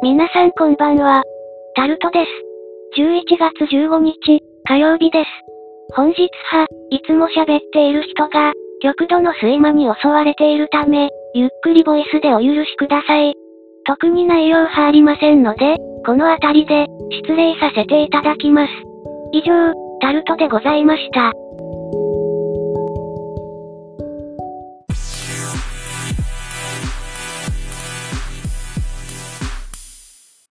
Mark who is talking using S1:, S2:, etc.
S1: 皆さんこんばんは。タルトです。11月15日、火曜日です。本日は、いつも喋っている人が、極度の睡魔に襲われているため、ゆっくりボイスでお許しください。特に内容はありませんので、この辺りで、失礼させていただきます。以上、タルトでございました。